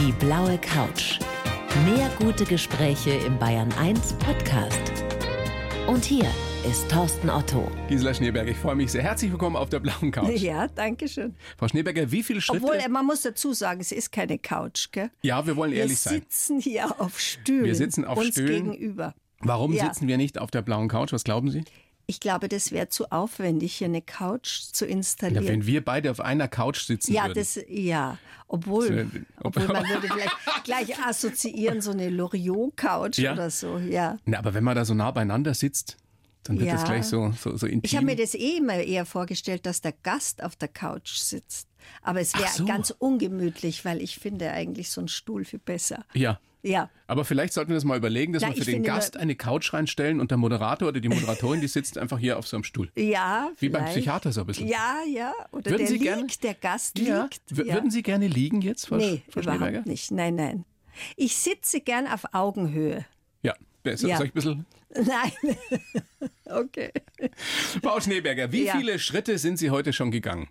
Die blaue Couch. Mehr gute Gespräche im Bayern 1 Podcast. Und hier ist Thorsten Otto. Gisela Schneeberger, ich freue mich sehr. Herzlich willkommen auf der blauen Couch. Ja, danke schön. Frau Schneeberger, wie viele Schritte? Obwohl, man muss dazu sagen, es ist keine Couch, gell? ja, wir wollen Wir ehrlich sein. sitzen hier auf Stühlen. Wir sitzen auf uns Stühlen. gegenüber. Warum Ja. sitzen wir nicht auf der blauen Couch? Was glauben Sie? Ich glaube, das wäre zu aufwendig, hier eine Couch zu Ja, installieren. wenn wir beide auf einer Couch sitzen Ja, würden. das, ja. Obwohl, obwohl man würde vielleicht gleich assoziieren, so eine Loriot-Couch Ja. oder so, ja. Na, aber wenn man da so nah beieinander sitzt, dann wird Ja. das gleich so, so, so intim. Ich habe mir das eh immer eher vorgestellt, dass der Gast auf der Couch sitzt. Aber es wäre so. ganz ungemütlich, weil ich finde eigentlich so einen Stuhl viel besser. ja. Ja. Aber vielleicht sollten wir das mal überlegen, dass Na, wir für den Gast eine Couch reinstellen und der Moderator oder die Moderatorin, die sitzt einfach hier auf so einem Stuhl. Ja, Wie beim vielleicht. Psychiater so ein bisschen. Ja, ja. Oder Würden der Sie liegt, gerne- der Gast Ja. liegt. Ja. Würden Sie gerne liegen jetzt, Frau, Nee, Frau überhaupt nicht. Nein, nein. Ich sitze gern auf Augenhöhe. Ja. Besser. Ja. Soll ich ein bisschen Nein. okay. Frau Schneeberger, wie Ja. viele Schritte sind Sie heute schon gegangen?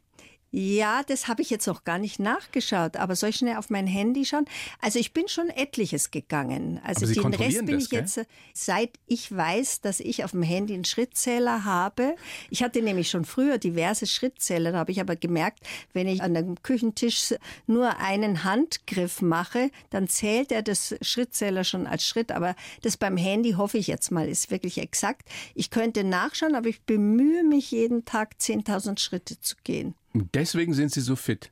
Ja, das habe ich jetzt noch gar nicht nachgeschaut, aber soll ich schnell auf mein Handy schauen? Also ich bin schon etliches gegangen. Also den Rest bin das, ich jetzt, äh, seit ich weiß, dass ich auf dem Handy einen Schrittzähler habe. Ich hatte nämlich schon früher diverse Schrittzähler, da habe ich aber gemerkt, wenn ich an einem Küchentisch nur einen Handgriff mache, dann zählt er das Schrittzähler schon als Schritt. Aber das beim Handy hoffe ich jetzt mal ist wirklich exakt. Ich könnte nachschauen, aber ich bemühe mich jeden Tag 10.000 Schritte zu gehen. Deswegen sind Sie so fit.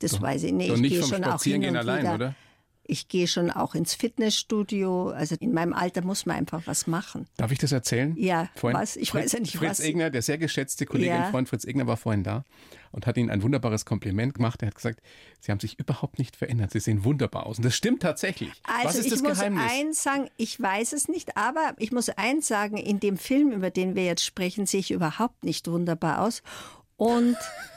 Das weiß ich nicht. Doch ich nicht gehe vom schon auch hin Spazierengehen und allein, wieder. oder? Ich gehe schon auch ins Fitnessstudio. Also in meinem Alter muss man einfach was machen. Darf ich das erzählen? Ja, Vorhin, was? Ich Fritz, weiß ja nicht, Fritz was. Egner, der sehr geschätzte Kollege Ja. und Freund Fritz Egner war vorhin da und hat Ihnen ein wunderbares Kompliment gemacht. Er hat gesagt, Sie haben sich überhaupt nicht verändert. Sie sehen wunderbar aus. Und das stimmt tatsächlich. Also was ist ich das muss Geheimnis? eins sagen, ich weiß es nicht, aber ich muss eins sagen, in dem Film, über den wir jetzt sprechen, sehe ich überhaupt nicht wunderbar aus. Und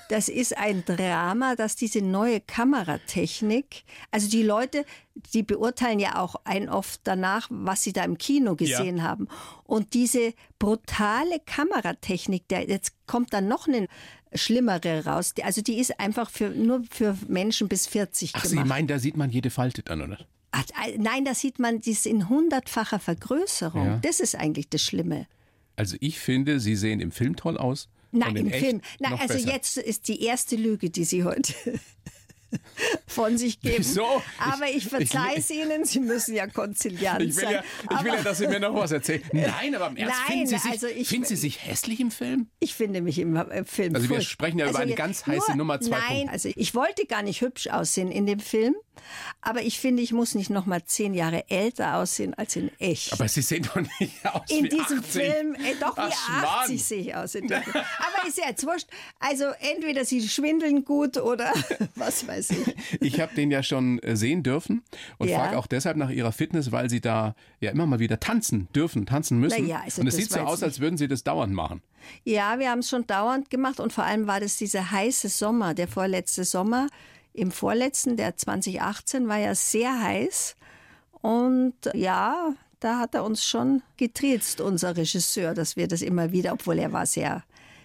das ist ein Drama, dass diese neue Kameratechnik, also die Leute, die beurteilen ja auch ein oft danach, was sie da im Kino gesehen haben. Und diese brutale Kameratechnik, der, jetzt kommt dann noch eine schlimmere raus. Die- Also die ist einfach für, nur für Menschen bis 40 Ach, Sie gemacht. meinen, da sieht man jede Falte dann, oder? Ach, Nein, da sieht man dies in hundertfacher Vergrößerung. Ja. Das ist eigentlich das Schlimme. Also ich finde, Sie sehen im Film toll aus. Nein, im Film. Nein, also besser. jetzt ist die erste Lüge, die Sie heute von sich geben. Wieso? Aber ich, Ich- verzeihe es Ihnen, Sie müssen ja konziliant Ich will, sein. ja, ich will ja, dass Sie mir noch was erzählen. Nein, aber im Ernst, Nein, finden, Sie sich, also ich- finden Sie sich hässlich im Film? Ich finde mich im äh, Film Also wir furcht- sprechen ja über eine ganz heiße Nummer 2.0. Nein, also ich wollte gar nicht hübsch aussehen in dem Film, aber ich finde, ich muss nicht noch mal zehn Jahre älter aussehen als in echt. Aber Sie sehen doch nicht aus in wie diesem 18. Film, äh, doch Ach, wie Schmarrn. 80 sehe ich aus. In. Aber ist ja jetzt wurscht. Also entweder sie schwindeln gut oder was weiß ich. Ich habe den ja schon äh, sehen dürfen und Ja. frage auch deshalb nach ihrer Fitness, weil sie da ja immer mal wieder tanzen dürfen, tanzen müssen. Na ja, also und es sieht so aus, als würden sie das dauernd machen. Ja, wir haben es schon dauernd gemacht und vor allem war das dieser heiße Sommer, der vorletzte Sommer. Im vorletzten, der 2018, war ja sehr heiß. Und ja, da hat er uns schon getriezt, unser Regisseur, dass wir das immer wieder, obwohl er war sehr,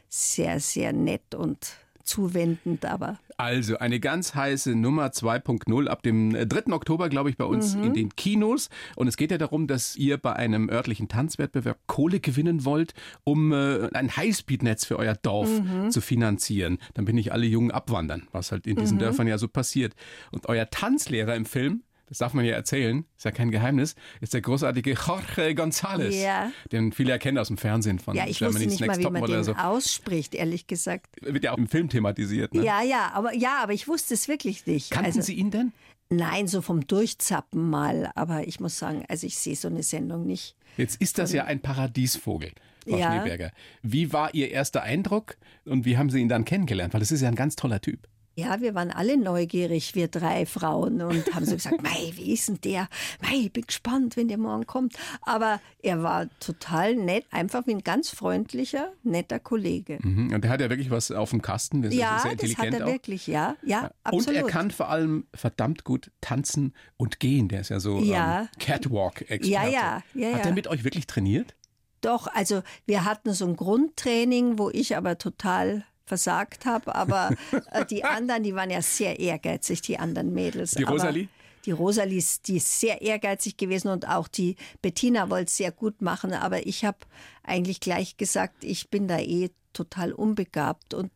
sehr, sehr nett und zuwendend, aber Also eine ganz heiße Nummer 2.0 ab dem äh, 3. Oktober, glaube ich, bei uns Mhm. in den Kinos. Und es geht ja darum, dass ihr bei einem örtlichen Tanzwettbewerb Kohle gewinnen wollt, um äh, ein Highspeed-Netz für euer Dorf Mhm. zu finanzieren. Dann bin ich alle Jungen abwandern, was halt in diesen Mhm. Dörfern ja so passiert. Und euer Tanzlehrer im Film, das darf man ja erzählen, ist ja kein Geheimnis, ist der großartige Jorge González, Ja. den viele erkennen aus dem Fernsehen von ja, ich wusste Germany's nicht mal, Next wie man den so. ausspricht, ehrlich gesagt. Wird ja auch im Film thematisiert. Ne? Ja, ja, aber ja, aber ich wusste es wirklich nicht. Kannten also, Sie ihn denn? Nein, so vom Durchzappen mal. Aber ich muss sagen, also ich sehe so eine Sendung nicht. Jetzt ist das ja ein Paradiesvogel, Frau Ja. Schneeberger. Wie war Ihr erster Eindruck und wie haben Sie ihn dann kennengelernt? Weil das ist ja ein ganz toller Typ. Ja, wir waren alle neugierig, wir drei Frauen, und haben so gesagt, Mei, wie ist denn der? Mei, ich bin gespannt, wenn der morgen kommt. Aber er war total nett, einfach wie ein ganz freundlicher, netter Kollege. Mhm. Und der hat ja wirklich was auf dem Kasten. Der ist Ja, sehr das hat intelligent er auch. wirklich, ja, ja, Und absolut. er kann vor allem verdammt gut tanzen und gehen. Der ist ja so Ja. ähm, Catwalk-Experte. Ja, ja, ja, Hat ja. er mit euch wirklich trainiert? Doch, also wir hatten so ein Grundtraining, wo ich aber total versagt habe, aber äh, die anderen, die waren ja sehr ehrgeizig, die anderen Mädels. Die aber, Rosalie? die Rosalie, die ist sehr ehrgeizig gewesen und auch die Bettina wollte es sehr gut machen, aber ich habe eigentlich gleich gesagt, ich bin da eh total unbegabt und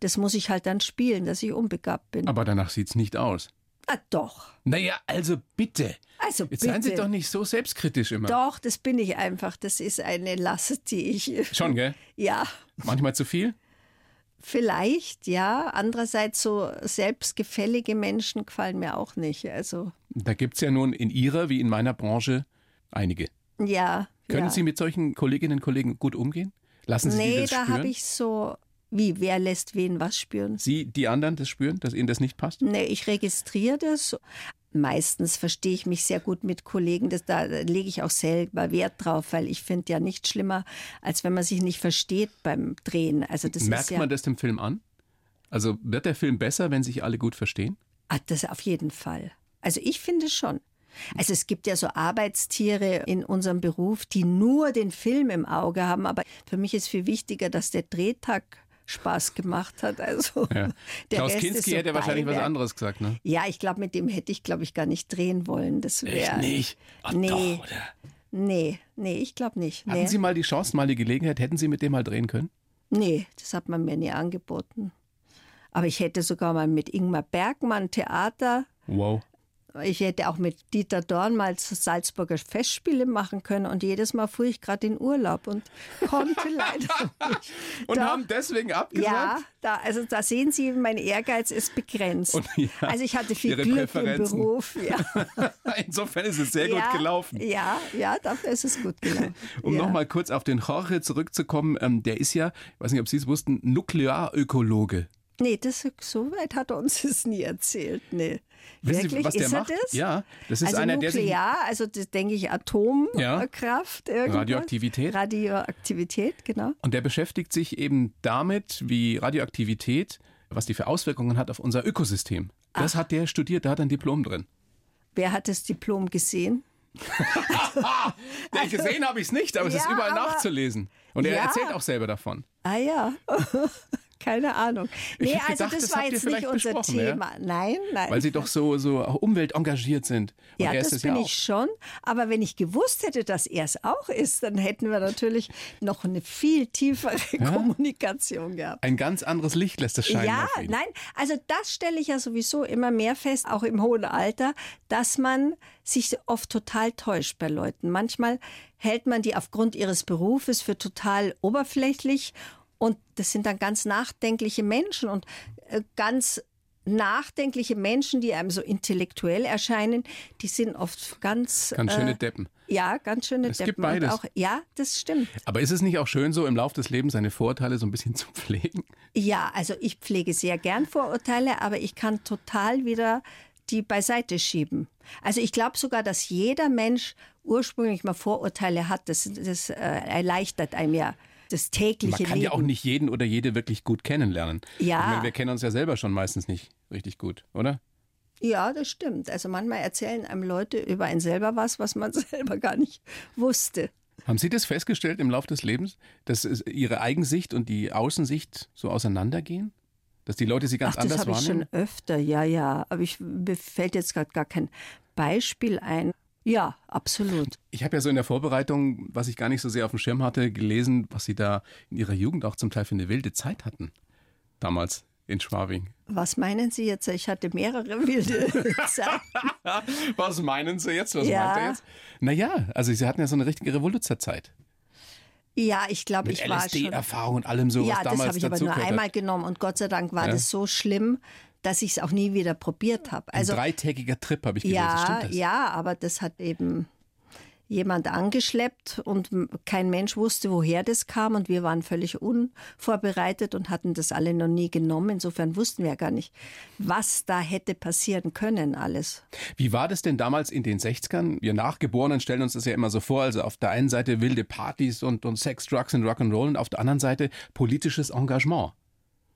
das muss ich halt dann spielen, dass ich unbegabt bin. Aber danach sieht es nicht aus. Ah, doch. Naja, also bitte. Also Jetzt bitte. seien Sie doch nicht so selbstkritisch immer. Doch, das bin ich einfach. Das ist eine Last, die ich. Schon, gell? Ja, Manchmal zu viel? Vielleicht, ja. Andererseits so selbstgefällige Menschen gefallen mir auch nicht. Also, Da gibt es ja nun in Ihrer wie in meiner Branche einige. ja. Können ja. Sie mit solchen Kolleginnen und Kollegen gut umgehen? Lassen Sie Nee, das da spüren? habe ich so. Wie, wer lässt wen was spüren? Sie, die anderen das spüren, dass Ihnen das nicht passt? Nee, ich registriere das. Meistens verstehe ich mich sehr gut mit Kollegen. Das, da lege ich auch selber Wert drauf, weil ich finde ja nichts schlimmer, als wenn man sich nicht versteht beim Drehen. Also das Merkt ja, man das dem Film an? Also wird der Film besser, wenn sich alle gut verstehen? Ah, das auf jeden Fall. Also ich finde schon. Also es gibt ja so Arbeitstiere in unserem Beruf, die nur den Film im Auge haben, aber für mich ist viel wichtiger, dass der Drehtag Spaß gemacht hat. Also Ja. der Klaus Rest ist Kinski so hätte wahrscheinlich was anderes gesagt, ne? Ja, ich glaube, mit dem hätte ich, glaube ich, gar nicht drehen wollen. Das wäre. nicht? Ach, nee. doch, oder? Nee, nee, ich glaube nicht. Hatten Nee. Sie mal die Chance, mal die Gelegenheit, hätten Sie mit dem mal drehen können? nee, das hat man mir nie angeboten. Aber ich hätte sogar mal mit Ingmar Bergmann Theater Wow. Ich hätte auch mit Dieter Dorn mal zu Salzburger Festspiele machen können und jedes Mal fuhr ich gerade in Urlaub und konnte leider nicht. Und Doch. haben deswegen Ja, abgesagt? da, also da sehen Sie, mein Ehrgeiz ist begrenzt. Ja, also ich hatte viel Glück im Beruf. Ja. Insofern ist es sehr ja, gut gelaufen. Ja, ja, dafür ist es gut gelaufen. Um ja. nochmal kurz auf den Jorge zurückzukommen, ähm, der ist ja, ich weiß nicht, ob Sie es wussten, Nuklearökologe. Nee, das, so weit hat er uns das nie erzählt. Nee. Wissen Sie, Wirklich? was der ist er macht? das? Ja, das ist also einer, der sich Nuklear, also das denke ich Ja. Atomkraft. irgendwas. Radioaktivität. Radioaktivität, genau. Und der beschäftigt sich eben damit, wie Radioaktivität, was die für Auswirkungen hat auf unser Ökosystem. Das hat der studiert, da hat er ein Diplom drin. Wer hat das Diplom gesehen? Ja, gesehen habe ich es nicht, aber es ist Ja, überall aber- nachzulesen. Und er Ja. erzählt auch selber davon. Ah ja, keine Ahnung. Nee, also gedacht, das war jetzt nicht unser ja? Thema. Nein, nein. Weil sie doch so, so umweltengagiert sind. Und ja, das es bin ja ich schon. Aber wenn ich gewusst hätte, dass er es auch ist, dann hätten wir natürlich noch eine viel tiefere Kommunikation gehabt. Ein ganz anderes Licht lässt das scheinen. Ja, nein, also das stelle ich ja sowieso immer mehr fest, auch im hohen Alter, dass man sich oft total täuscht bei Leuten. Manchmal hält man die aufgrund ihres Berufes für total oberflächlich und das sind dann ganz nachdenkliche Menschen und äh, ganz nachdenkliche Menschen, die einem so intellektuell erscheinen, die sind oft ganz Ganz schöne äh, Deppen. ja, ganz schöne Es Deppen gibt beides. Auch, ja, das stimmt. Aber ist es nicht auch schön, so im Laufe des Lebens seine Vorurteile so ein bisschen zu pflegen? Ja, also ich pflege sehr gern Vorurteile, aber ich kann total wieder die beiseite schieben. Also ich glaube sogar, dass jeder Mensch ursprünglich mal Vorurteile hat. Das, das äh, erleichtert einem ja das tägliche Man kann Leben. ja auch nicht jeden oder jede wirklich gut kennenlernen. Ja. Meine, wir kennen uns ja selber schon meistens nicht richtig gut, oder? Ja, das stimmt. Also manchmal erzählen einem Leute über einen selber was, was man selber gar nicht wusste. Haben Sie das festgestellt im Laufe des Lebens, dass Ihre Eigensicht und die Außensicht so auseinandergehen? Dass die Leute sie ganz Ach, das anders habe ich schon wahrnehmen? öfter, ja, ja. Aber ich, mir fällt jetzt gerade gar kein Beispiel ein. Ja, absolut. Ich habe ja so in der Vorbereitung, was ich gar nicht so sehr auf dem Schirm hatte, gelesen, was Sie da in Ihrer Jugend auch zum Teil für eine wilde Zeit hatten. Damals in Schwabing. Was meinen Sie jetzt? Ich hatte mehrere wilde Zeiten. Was meinen Sie jetzt? Was Ja. meint er jetzt? Naja, also Sie hatten ja so eine richtige Revoluzerzeit. Ja, ich glaube, ich war schon. LSD-Erfahrung und allem so, Ja, was das damals habe ich aber nur einmal hat. genommen und Gott sei Dank war Ja. das so schlimm, dass ich es auch nie wieder probiert habe. Ein Also dreitägiger Trip habe ich gelesen. ja, Stimmt das? ja, aber das hat eben jemand angeschleppt und kein Mensch wusste, woher das kam und wir waren völlig unvorbereitet und hatten das alle noch nie genommen. Insofern wussten wir ja gar nicht, was da hätte passieren können alles. Wie war das denn damals in den 60ern? Wir Nachgeborenen stellen uns das ja immer so vor, also auf der einen Seite wilde Partys und, und Sex, Drugs und Rock'n'Roll und auf der anderen Seite politisches Engagement.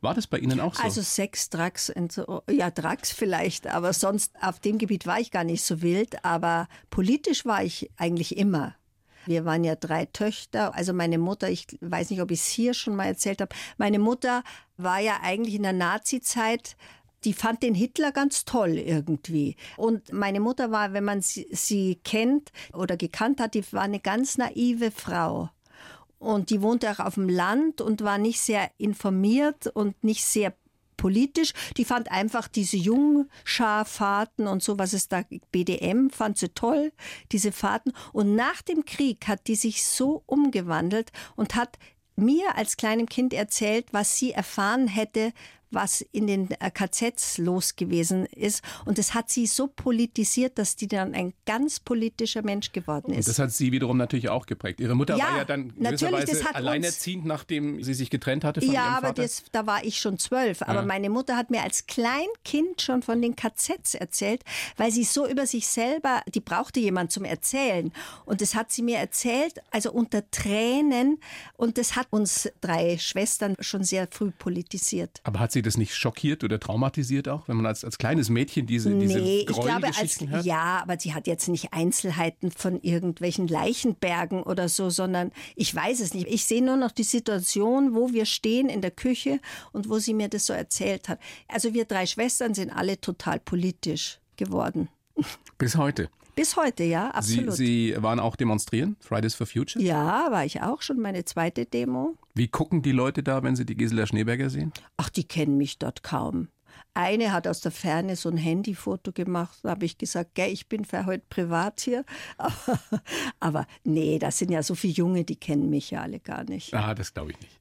War das bei Ihnen auch so? Also Sex, Drugs, so, ja, Drugs vielleicht, aber sonst auf dem Gebiet war ich gar nicht so wild, aber politisch war ich eigentlich immer. Wir waren ja drei Töchter. Also meine Mutter, ich weiß nicht, ob ich es hier schon mal erzählt habe, meine Mutter war ja eigentlich in der Nazi-Zeit die fand den Hitler ganz toll irgendwie. Und meine Mutter war, wenn man sie, sie kennt oder gekannt hat, die war eine ganz naive Frau. Und die wohnte auch auf dem Land und war nicht sehr informiert und nicht sehr politisch. Die fand einfach diese Jungscharfahrten und so, was es da, BDM, fand sie toll, diese Fahrten. Und nach dem Krieg hat die sich so umgewandelt und hat mir als kleinem Kind erzählt, was sie erfahren hätte, was in den äh, KZs los gewesen ist. Und das hat sie so politisiert, dass die dann ein ganz politischer Mensch geworden ist. Und das hat sie wiederum natürlich auch geprägt. Ihre Mutter ja, war ja dann gewisserweise alleinerziehend, nachdem sie sich getrennt hatte von ja, ihrem Vater. Ja, aber das, da war ich schon zwölf. Aber ja. meine Mutter hat mir als Kleinkind schon von den KZs erzählt, weil sie so über sich selber, die brauchte jemand zum Erzählen. Und das hat sie mir erzählt, also unter Tränen. Und das hat uns drei Schwestern schon sehr früh politisiert. Aber hat sie das nicht schockiert oder traumatisiert auch, wenn man als, als kleines Mädchen diese, diese nee, ich glaube, als, hört? Ja, aber sie hat jetzt nicht Einzelheiten von irgendwelchen Leichenbergen oder so, sondern ich weiß es nicht. Ich sehe nur noch die Situation, wo wir stehen in der Küche und wo sie mir das so erzählt hat. Also wir drei Schwestern sind alle total politisch geworden. Bis heute. Bis heute, ja, absolut. Sie, Sie waren auch demonstrieren, Fridays for Future? Ja, war ich auch schon, meine zweite Demo. Wie gucken die Leute da, wenn sie die Gisela Schneeberger sehen? Ach, die kennen mich dort kaum. Eine hat aus der Ferne so ein Handyfoto gemacht. Da habe ich gesagt, gell, ich bin für heute privat hier. Aber nee, das sind ja so viele Junge, die kennen mich ja alle gar nicht. Ah, das glaube ich nicht.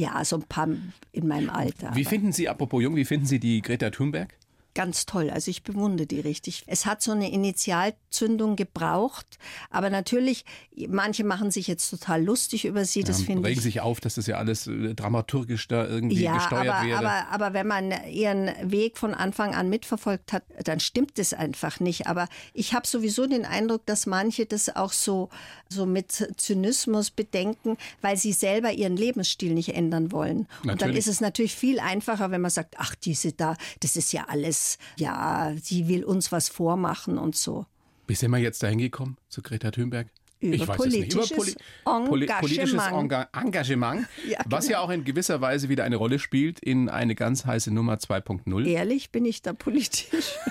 Ja, so ein paar in meinem Alter. Wie finden Sie, apropos jung, wie finden Sie die Greta Thunberg? Ganz toll. Also ich bewundere die richtig. Es hat so eine Initialzündung gebraucht, aber natürlich, manche machen sich jetzt total lustig über sie. Das ja, finde regen sich auf, dass das ja alles äh, dramaturgisch da irgendwie ja, gesteuert aber, wäre. Aber, aber wenn man ihren Weg von Anfang an mitverfolgt hat, dann stimmt es einfach nicht. Aber ich habe sowieso den Eindruck, dass manche das auch so, so mit Zynismus bedenken, weil sie selber ihren Lebensstil nicht ändern wollen. Natürlich. Und dann ist es natürlich viel einfacher, wenn man sagt, ach, diese da, das ist ja alles ja, sie will uns was vormachen und so. Wie sind wir jetzt dahin gekommen zu Greta Thunberg? Über ich weiß politisches es nicht. Über Poli Engagement. politisches Enga Engagement, ja, genau. was ja auch in gewisser Weise wieder eine Rolle spielt in eine ganz heiße Nummer 2.0. Ehrlich, bin ich da politisch?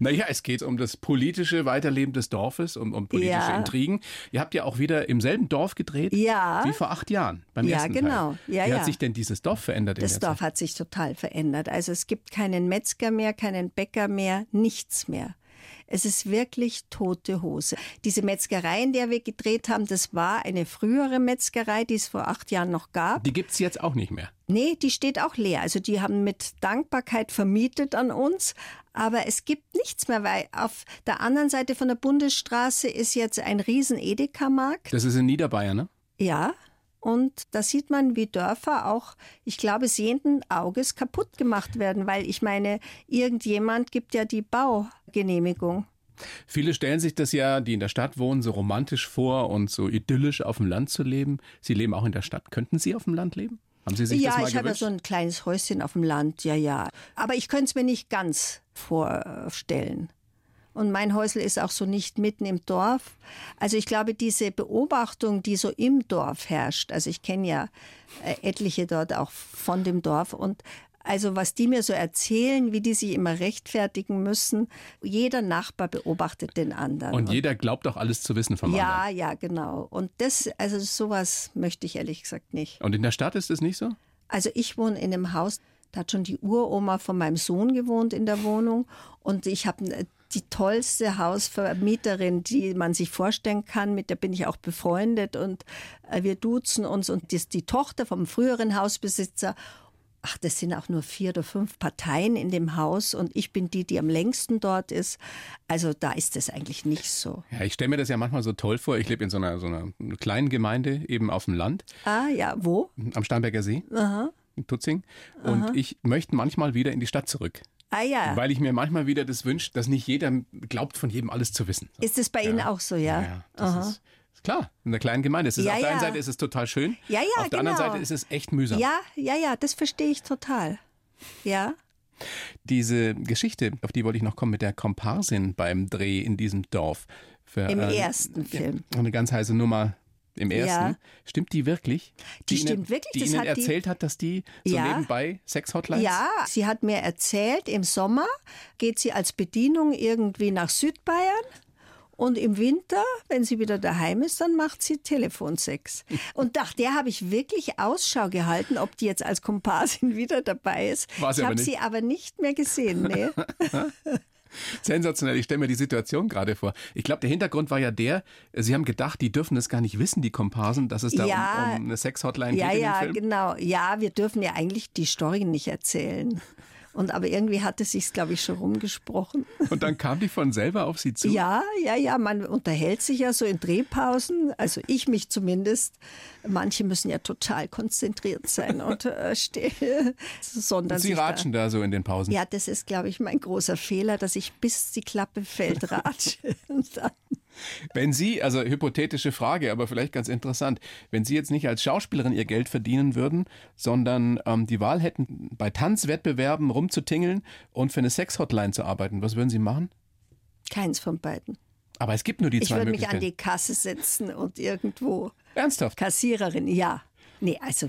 Naja, es geht um das politische Weiterleben des Dorfes, um, um politische ja. Intrigen. Ihr habt ja auch wieder im selben Dorf gedreht ja. wie vor acht Jahren beim ja, ersten genau. Teil. Ja, wie hat sich denn dieses Dorf verändert? Das Dorf Zeit? hat sich total verändert. Also es gibt keinen Metzger mehr, keinen Bäcker mehr, nichts mehr. Es ist wirklich tote Hose. Diese Metzgerei, in der wir gedreht haben, das war eine frühere Metzgerei, die es vor acht Jahren noch gab. Die gibt es jetzt auch nicht mehr. Nee, die steht auch leer. Also die haben mit Dankbarkeit vermietet an uns. Aber es gibt nichts mehr, weil auf der anderen Seite von der Bundesstraße ist jetzt ein riesen Edeka-Markt. Das ist in Niederbayern, ne? Ja, und da sieht man, wie Dörfer auch, ich glaube, sehenden Auges kaputt gemacht werden, weil ich meine, irgendjemand gibt ja die Baugenehmigung. Viele stellen sich das ja, die in der Stadt wohnen, so romantisch vor und so idyllisch auf dem Land zu leben. Sie leben auch in der Stadt. Könnten Sie auf dem Land leben? Haben Sie sich ja, das mal ich habe ja so ein kleines Häuschen auf dem Land, ja, ja. Aber ich könnte es mir nicht ganz vorstellen. Und mein Häusl ist auch so nicht mitten im Dorf. Also ich glaube, diese Beobachtung, die so im Dorf herrscht, also ich kenne ja äh, etliche dort auch von dem Dorf und also was die mir so erzählen, wie die sich immer rechtfertigen müssen. Jeder Nachbar beobachtet den anderen. Und, jeder glaubt auch alles zu wissen vom ja, anderen. Ja, ja, genau. Und das, also sowas möchte ich ehrlich gesagt nicht. Und in der Stadt ist es nicht so? Also ich wohne in einem Haus, da hat schon die Uroma von meinem Sohn gewohnt in der Wohnung. Und ich habe die tollste Hausvermieterin, die man sich vorstellen kann. Mit der bin ich auch befreundet und äh, wir duzen uns. Und ist die Tochter vom früheren Hausbesitzer. Ach, das sind auch nur vier oder fünf Parteien in dem Haus und ich bin die, die am längsten dort ist. Also da ist es eigentlich nicht so. Ja, ich stelle mir das ja manchmal so toll vor. Ich lebe in so einer, so einer kleinen Gemeinde eben auf dem Land. Ah ja, wo? Am Starnberger See. Aha. In Tutzing. Und Aha. ich möchte manchmal wieder in die Stadt zurück. Ah ja. Weil ich mir manchmal wieder das wünsche, dass nicht jeder glaubt, von jedem alles zu wissen. Ist es bei ja. Ihnen auch so, ja? Ja, das Aha. ist klar, in der kleinen Gemeinde. Ist ja, auf der einen Seite ist es total schön, ja, ja, auf der genau. anderen Seite ist es echt mühsam. Ja, ja, ja, das verstehe ich total. Ja. Diese Geschichte, auf die wollte ich noch kommen, mit der Komparsin beim Dreh in diesem Dorf. Für, Im äh, ersten Film. Eine ganz heiße Nummer im ersten. Ja. Stimmt die wirklich? Die Ihnen, stimmt wirklich, Die das Ihnen hat die- erzählt hat, dass die so Ja. nebenbei Sex-Hotlines? Ja, sie hat mir erzählt, im Sommer geht sie als Bedienung irgendwie nach Südbayern und im Winter, wenn sie wieder daheim ist, dann macht sie Telefonsex. Und nach der habe ich wirklich Ausschau gehalten, ob die jetzt als Komparsin wieder dabei ist. War sie ich habe sie aber nicht mehr gesehen. Nee. Sensationell. Ich stelle mir die Situation gerade vor. Ich glaube, der Hintergrund war ja der, Sie haben gedacht, die dürfen es gar nicht wissen, die Komparsen, dass es da Ja. um, um eine Sex-Hotline ja, geht ja, Film. genau. Ja, wir dürfen ja eigentlich die Story nicht erzählen. Und aber irgendwie hatte sich's, glaube ich, schon rumgesprochen. Und dann kam die von selber auf Sie zu. Ja, ja, ja, man unterhält sich ja so in Drehpausen, also ich mich zumindest. Manche müssen ja total konzentriert sein und äh, still, sondern Und Sie sich ratschen da so in den Pausen. Da, ja, das ist, glaube ich, mein großer Fehler, dass ich bis die Klappe fällt ratsche. Und dann- Wenn Sie, also hypothetische Frage, aber vielleicht ganz interessant, wenn Sie jetzt nicht als Schauspielerin Ihr Geld verdienen würden, sondern ähm, die Wahl hätten, bei Tanzwettbewerben rumzutingeln und für eine Sex-Hotline zu arbeiten, was würden Sie machen? Keins von beiden. Aber es gibt nur die Ich zwei würde mich an Möglichkeiten. die Kasse setzen und irgendwo Ernsthaft? Kassiererin, ja. Nee, also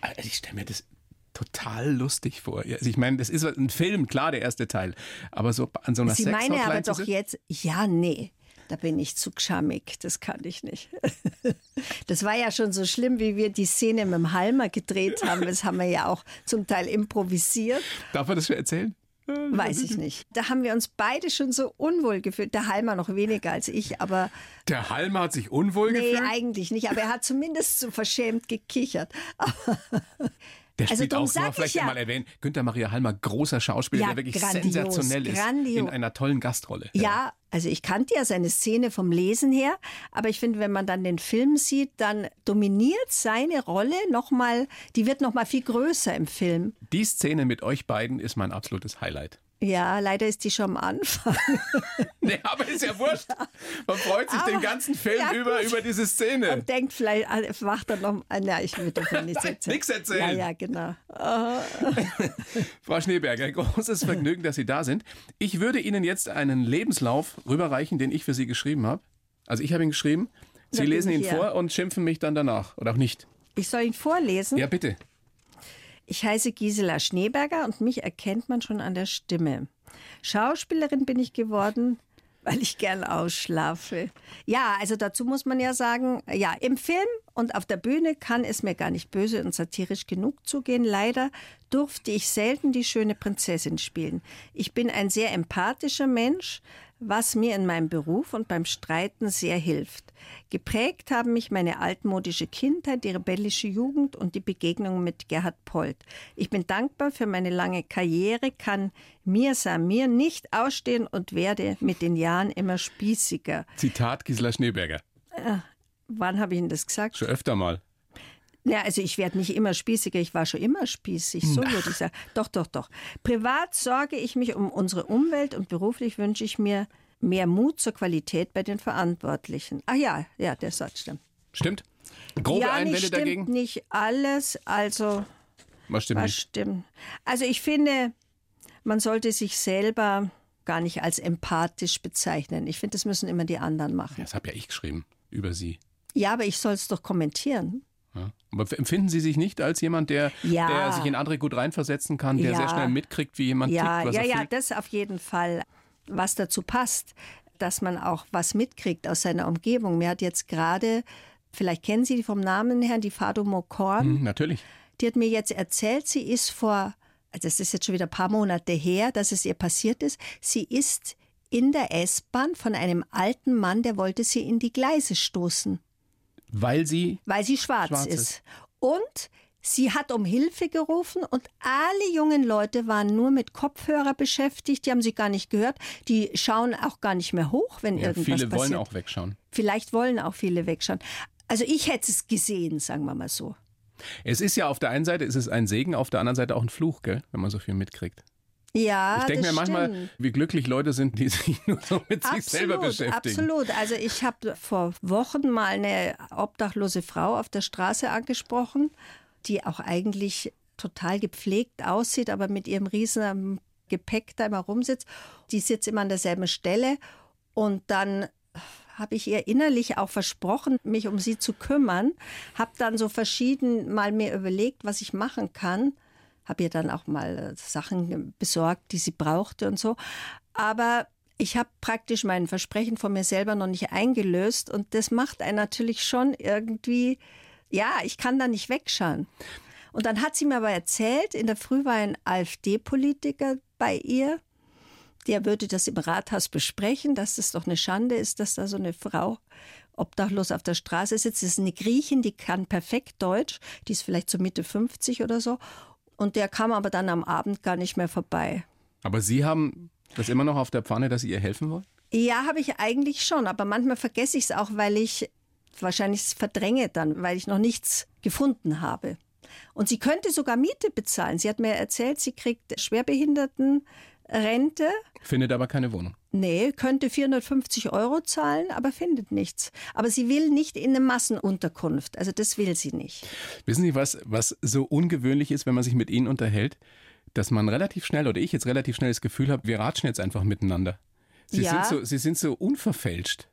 Also ich stelle mir das total lustig vor. Also ich meine, das ist ein Film, klar, der erste Teil. Aber so an so einer Sie meine aber doch jetzt, ja, nee, da bin ich zu gschammig, das kann ich nicht. Das war ja schon so schlimm, wie wir die Szene mit dem Halmer gedreht haben. Das haben wir ja auch zum Teil improvisiert. Darf man das schon erzählen? Weiß ich nicht. Da haben wir uns beide schon so unwohl gefühlt. Der Halmer noch weniger als ich, aber Der Halmer hat sich unwohl nee, gefühlt? eigentlich nicht. Aber er hat zumindest so verschämt gekichert. Der Also spielt auch, nur ich vielleicht ja. mal erwähnen, Günther Maria Halmer, großer Schauspieler, Ja, der wirklich grandios, sensationell ist grandios. in einer tollen Gastrolle. Ja, also ich kannte ja seine Szene vom Lesen her, aber ich finde, wenn man dann den Film sieht, dann dominiert seine Rolle nochmal, die wird nochmal viel größer im Film. Die Szene mit euch beiden ist mein absolutes Highlight. Ja, leider ist die schon am Anfang. Nee, aber ist ja wurscht. Man freut sich den Aber- ganzen Film ja, über, über diese Szene. Und denkt vielleicht, ah, macht er noch, ah, na, ich will davon nichts erzählen. nix erzählen. Ja, ja, genau. Frau Schneeberger, großes Vergnügen, dass Sie da sind. Ich würde Ihnen jetzt einen Lebenslauf rüberreichen, den ich für Sie geschrieben habe. Also ich habe ihn geschrieben. Sie lesen ihn ich, vor ja. und schimpfen mich dann danach. Oder auch nicht. Ich soll ihn vorlesen. Ja, bitte. Ich heiße Gisela Schneeberger und mich erkennt man schon an der Stimme. Schauspielerin bin ich geworden, weil ich gern ausschlafe. Ja, also dazu muss man ja sagen, ja, im Film und auf der Bühne kann es mir gar nicht böse und satirisch genug zugehen. Leider durfte ich selten die schöne Prinzessin spielen. Ich bin ein sehr empathischer Mensch, was mir in meinem Beruf und beim Streiten sehr hilft. Geprägt haben mich meine altmodische Kindheit, die rebellische Jugend und die Begegnung mit Gerhard Polt. Ich bin dankbar für meine lange Karriere, kann mir Samir nicht ausstehen und werde mit den Jahren immer spießiger. Zitat Gisela Schneeberger. Wann habe ich Ihnen das gesagt? Schon öfter mal. Ja, also ich werde nicht immer spießiger, ich war schon immer spießig, so würde ich sagen. Doch, doch, doch. Privat sorge ich mich um unsere Umwelt und beruflich wünsche ich mir mehr Mut zur Qualität bei den Verantwortlichen. Ach ja, ja, der Satz stimmt. Stimmt? Grobe ja, Einwände nicht stimmt dagegen? nicht alles, also Was stimmt was nicht? stimmt. Also ich finde, man sollte sich selber gar nicht als empathisch bezeichnen. Ich finde, das müssen immer die anderen machen. Ja, das habe ja ich geschrieben über Sie. Ja, aber ich soll es doch kommentieren. Ja. Aber empfinden Sie sich nicht als jemand, der, Ja. der sich in andere gut reinversetzen kann, der Ja. sehr schnell mitkriegt, wie jemand Ja, tickt, was ja, ja, das auf jeden Fall. Was dazu passt, dass man auch was mitkriegt aus seiner Umgebung. Mir hat jetzt gerade, vielleicht kennen Sie die vom Namen her, die Fado Mokorn, Hm, natürlich. die hat mir jetzt erzählt, sie ist vor, also das ist jetzt schon wieder ein paar Monate her, dass es ihr passiert ist, sie ist in der S-Bahn von einem alten Mann, der wollte sie in die Gleise stoßen, Weil Sie weil sie schwarz, Schwarz ist. ist. Und sie hat um Hilfe gerufen und alle jungen Leute waren nur mit Kopfhörer beschäftigt, die haben sie gar nicht gehört, die schauen auch gar nicht mehr hoch, wenn ja, irgendwas viele passiert. wollen auch wegschauen. Vielleicht wollen auch viele wegschauen. Also ich hätte es gesehen, sagen wir mal so. Es ist ja auf der einen Seite ist es ein Segen, auf der anderen Seite auch ein Fluch, gell, wenn man so viel mitkriegt. Ja, ich denke mir manchmal, stimmt. wie glücklich Leute sind, die sich nur so mit sich selber beschäftigen. Absolut. Also ich habe vor Wochen mal eine obdachlose Frau auf der Straße angesprochen, die auch eigentlich total gepflegt aussieht, aber mit ihrem riesen Gepäck da immer rumsitzt. Die sitzt immer an derselben Stelle und dann habe ich ihr innerlich auch versprochen, mich um sie zu kümmern. Habe dann so verschieden mal mir überlegt, was ich machen kann. Habe ihr dann auch mal äh, Sachen besorgt, die sie brauchte und so. Aber ich habe praktisch mein Versprechen von mir selber noch nicht eingelöst und das macht einen natürlich schon irgendwie, ja, ich kann da nicht wegschauen. Und dann hat sie mir aber erzählt, in der Früh war ein AfD-Politiker bei ihr, der würde das im Rathaus besprechen, dass es doch eine Schande ist, dass da so eine Frau obdachlos auf der Straße sitzt. Das ist eine Griechin, die kann perfekt Deutsch, die ist vielleicht so Mitte 50 oder so. Und der kam aber dann am Abend gar nicht mehr vorbei. Aber Sie haben das immer noch auf der Pfanne, dass Sie ihr helfen wollen? Ja, habe ich eigentlich schon, aber manchmal vergesse ich es auch, weil ich wahrscheinlich verdränge dann, weil ich noch nichts gefunden habe. Und sie könnte sogar Miete bezahlen. Sie hat mir erzählt, sie kriegt Schwerbehindertenrente. Findet aber keine Wohnung. Nee, könnte 450 Euro zahlen, aber findet nichts. Aber sie will nicht in eine Massenunterkunft. Also das will sie nicht. Wissen Sie, was, was so ungewöhnlich ist, wenn man sich mit Ihnen unterhält? Dass man relativ schnell, oder ich jetzt relativ schnell das Gefühl habe, wir ratschen jetzt einfach miteinander. Sie, Ja. sind, so, Sie sind so unverfälscht,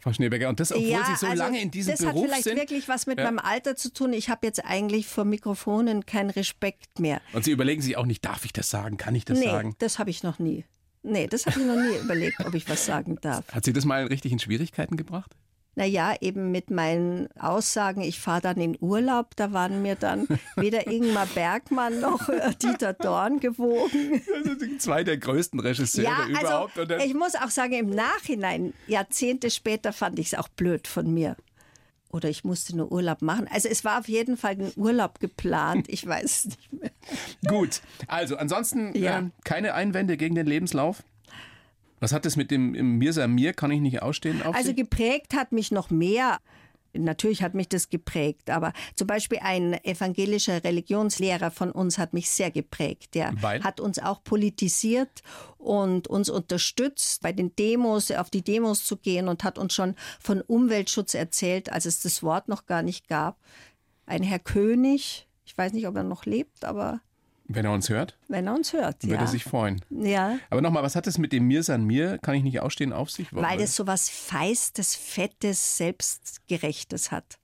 Frau Schneeberger. Und das, obwohl Sie so also lange in diesem das Beruf hat vielleicht sind. wirklich was mit Ja. meinem Alter zu tun. Ich habe jetzt eigentlich vor Mikrofonen keinen Respekt mehr. Und Sie überlegen sich auch nicht, darf ich das sagen, kann ich das nee, sagen? das habe ich noch nie. Nee, das habe ich noch nie überlegt, ob ich was sagen darf. Hat Sie das mal richtig in Schwierigkeiten gebracht? Naja, eben mit meinen Aussagen, ich fahre dann in Urlaub, da waren mir dann weder Ingmar Bergmann noch äh, Dieter Dorn gewogen. Zwei der größten Regisseure Ja, überhaupt. also Und dann- ich muss auch sagen, im Nachhinein, Jahrzehnte später, fand ich es auch blöd von mir. Oder ich musste nur Urlaub machen. Also es war auf jeden Fall ein Urlaub geplant. Ich weiß es nicht mehr. Gut, also ansonsten Ja. ähm, keine Einwände gegen den Lebenslauf. Was hat das mit dem im Mir kann ich nicht ausstehen auf Also geprägt hat mich noch mehr. Natürlich hat mich das geprägt, aber zum Beispiel ein evangelischer Religionslehrer von uns hat mich sehr geprägt. Der Weil? hat uns auch politisiert und uns unterstützt, bei den Demos, auf die Demos zu gehen und hat uns schon von Umweltschutz erzählt, als es das Wort noch gar nicht gab. Ein Herr König, ich weiß nicht, ob er noch lebt, aber Wenn er uns hört, wenn er uns hört, würde ja. er sich freuen. ja. Aber nochmal, was hat es mit dem Mir sei mir, kann ich nicht ausstehen auf sich? Weil es so was Feistes, Fettes, Selbstgerechtes hat.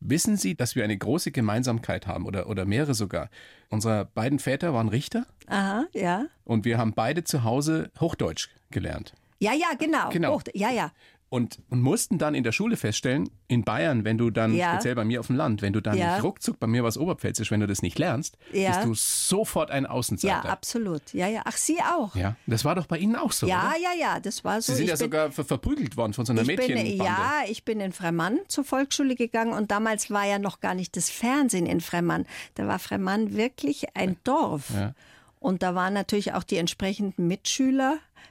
Wissen Sie, dass wir eine große Gemeinsamkeit haben oder, oder mehrere sogar? Unsere beiden Väter waren Richter Aha, ja. und wir haben beide zu Hause Hochdeutsch gelernt. Ja, ja, genau. Genau. Hoch, ja, ja. Und, und mussten dann in der Schule feststellen, in Bayern, wenn du dann, Ja. speziell bei mir auf dem Land, wenn du dann Ja. nicht ruckzuck, bei mir war es Oberpfälzisch, wenn du das nicht lernst, Ja. bist du sofort ein Ja, Außenseiter. absolut. Ja, ja. Ach, Sie auch. Ja, Ja, das war doch bei Ihnen auch so, ja, oder? ja, Das war so. Sie sind ich ja bin, sogar ver verprügelt worden von so einer ich bin, Mädchenbande. ja, ich bin in Fremmann zur Volksschule gegangen und damals war ja noch gar nicht das Fernsehen in Fremmann. Da war Fremmann wirklich ein Dorf. Ja. Und da waren natürlich auch die entsprechenden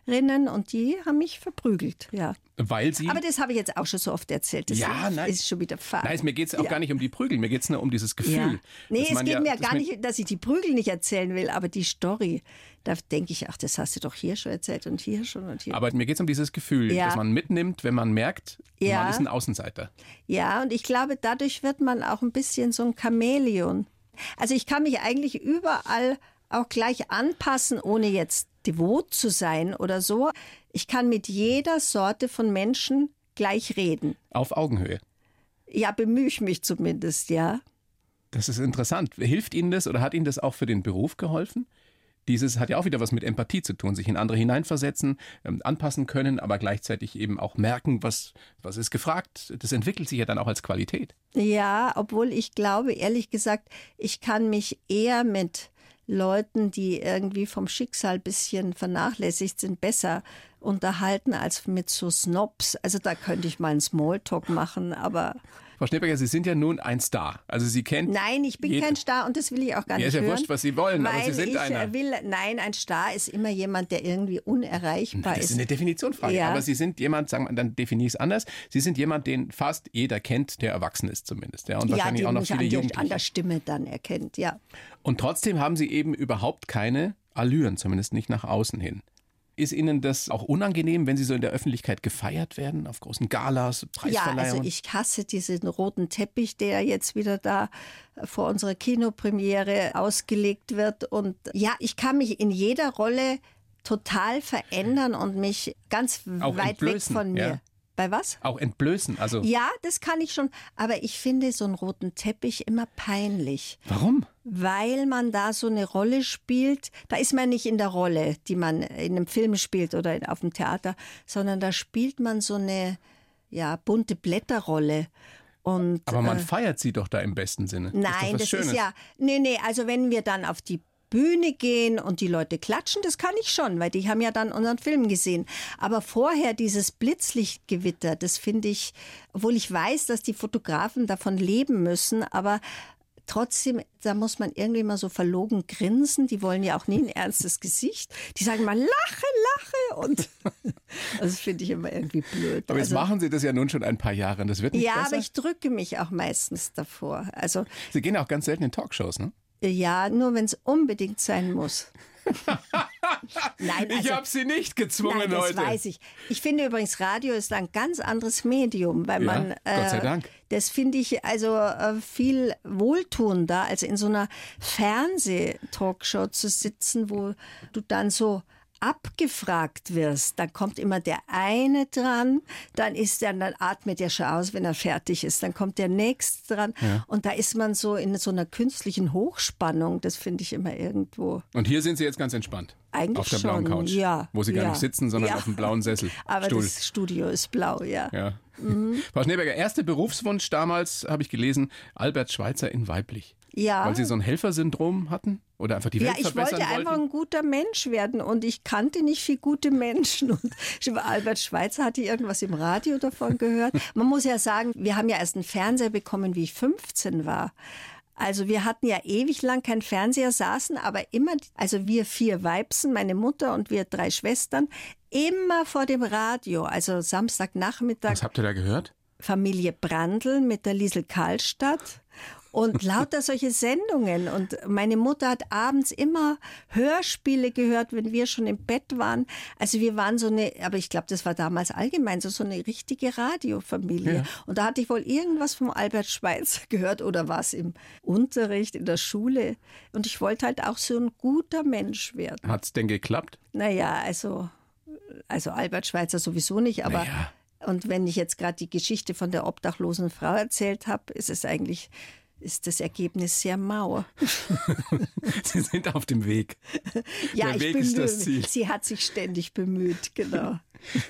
Mitschülerinnen und die haben mich verprügelt, ja. Weil sie... Aber das habe ich jetzt auch schon so oft erzählt. Das Ja, ist, nein. ist schon wieder fad. Nein, mir geht es auch Ja. gar nicht um die Prügel, mir geht es nur um dieses Gefühl. Ja. Nee, es geht ja- mir gar nicht, dass ich die Prügel nicht erzählen will, aber die Story, da denke ich, ach, das hast du doch hier schon erzählt und hier schon und hier. Aber mir geht es um dieses Gefühl, Ja. das man mitnimmt, wenn man merkt, man ist ein Außenseiter. Ja, und ich glaube, dadurch wird man auch ein bisschen so ein Chamäleon. Also ich kann mich eigentlich überall auch gleich anpassen, ohne jetzt devot zu sein oder so. Ich kann mit jeder Sorte von Menschen gleich reden. Auf Augenhöhe. Ja, bemühe ich mich zumindest, ja. Das ist interessant. Hilft Ihnen das oder hat Ihnen das auch für den Beruf geholfen? Dieses hat ja auch wieder was mit Empathie zu tun, sich in andere hineinversetzen, ähm, anpassen können, aber gleichzeitig eben auch merken, was, was ist gefragt. Das entwickelt sich ja dann auch als Qualität. Ja, obwohl ich glaube, ehrlich gesagt, ich kann mich eher mit Leuten, die irgendwie vom Schicksal ein bisschen vernachlässigt sind, besser unterhalten als mit so Snobs. Also da könnte ich mal einen Smalltalk machen, aber Frau Schneeberger, Sie sind ja nun ein Star. Also Sie kennen. nein, ich bin kein Star und das will ich auch gar Ja, nicht ist ja hören. wurscht, was Sie wollen, aber Sie sind ich einer. will, nein, ein Star ist immer jemand, der irgendwie unerreichbar Das ist ist. eine Definitionsfrage. Ja. Aber Sie sind jemand, sagen wir, dann definiere ich es anders. Sie sind jemand, den fast jeder kennt, der erwachsen ist zumindest. Ja, und Ja, wahrscheinlich die auch noch viele an der, an Jugendliche. der Stimme dann erkennt, ja. Und trotzdem haben Sie eben überhaupt keine Allüren, zumindest nicht nach außen hin. Ist Ihnen das auch unangenehm, wenn Sie so in der Öffentlichkeit gefeiert werden, auf großen Galas, Ja, Preisverleihungen? also ich hasse diesen roten Teppich, der jetzt wieder da vor unserer Kinopremiere ausgelegt wird. Und ja, ich kann mich in jeder Rolle total verändern und mich ganz Auch weit weg entblößen, von mir. ja. Bei was? Auch entblößen. Also Ja, das kann ich schon. Aber ich finde so einen roten Teppich immer peinlich. warum? Weil man da so eine Rolle spielt. Da ist man nicht in der Rolle, die man in einem Film spielt oder auf dem Theater, sondern da spielt man so eine ja, bunte Blätterrolle. Und, Aber man äh, feiert sie doch da im besten Sinne. ist Nein, was das Schönes. ist ja. Nee, nee, also wenn wir dann auf die Bühne gehen und die Leute klatschen, das kann ich schon, weil die haben ja dann unseren Film gesehen. Aber vorher dieses Blitzlichtgewitter, das finde ich, obwohl ich weiß, dass die Fotografen davon leben müssen, aber trotzdem, da muss man irgendwie mal so verlogen grinsen. Die wollen ja auch nie ein ernstes Gesicht. Die sagen mal lache, lache und das finde ich immer irgendwie blöd. Aber jetzt Also- machen Sie das ja nun schon ein paar Jahre und das wird nicht ja, besser. aber ich drücke mich auch meistens davor. Also Sie gehen auch ganz selten in Talkshows, ne? Ja, nur wenn es unbedingt sein muss. Nein, also, ich habe Sie nicht gezwungen nein, das heute. weiß ich. Ich finde übrigens, Radio ist ein ganz anderes Medium, weil Ja, man. äh, Gott sei Dank. Das finde ich also äh, viel wohltuender, als in so einer Fernseh-Talkshow zu sitzen, wo du dann so abgefragt wirst, dann kommt immer der eine dran, dann ist der, dann atmet der schon aus, wenn er fertig ist, dann kommt der nächste dran und da ist man so in so einer künstlichen Hochspannung, das finde ich immer irgendwo. Und hier sind Sie jetzt ganz entspannt. Eigentlich auf der blauen schon, Couch. ja, Wo Sie gar ja, nicht sitzen, sondern ja. auf dem blauen Sessel. Aber Stuhl. das Studio ist blau, ja. Ja. Mhm. Frau Schneeberger, erster Berufswunsch damals, habe ich gelesen, Albert Schweitzer in weiblich. Ja. Weil Sie so ein Helfersyndrom hatten? Oder einfach die Welt Ja, ich wollte einfach wollten? ein guter Mensch werden und ich kannte nicht viele gute Menschen. Und Albert Schweitzer hatte irgendwas im Radio davon gehört. Man muss ja sagen, wir haben ja erst einen Fernseher bekommen, wie ich 15 war. Also wir hatten ja ewig lang keinen Fernseher, saßen aber immer, also wir vier Weibsen, meine Mutter und wir drei Schwestern, immer vor dem Radio. Also Samstagnachmittag Was habt ihr da gehört? Familie Brandl mit der Liesel Karlstadt und lauter solche Sendungen. Und meine Mutter hat abends immer Hörspiele gehört, wenn wir schon im Bett waren. Also wir waren so eine, aber ich glaube, das war damals allgemein so, so eine richtige Radiofamilie. Ja. Und da hatte ich wohl irgendwas vom Albert Schweitzer gehört oder was im Unterricht, in der Schule. Und ich wollte halt auch so ein guter Mensch werden. Hat's denn geklappt? Naja, also, also Albert Schweitzer sowieso nicht, aber Naja. und wenn ich jetzt gerade die Geschichte von der obdachlosen Frau erzählt habe, ist es eigentlich ist das Ergebnis sehr mau. Sie sind auf dem Weg. Ja, Der ich Weg ist das Ziel. Sie hat sich ständig bemüht, genau.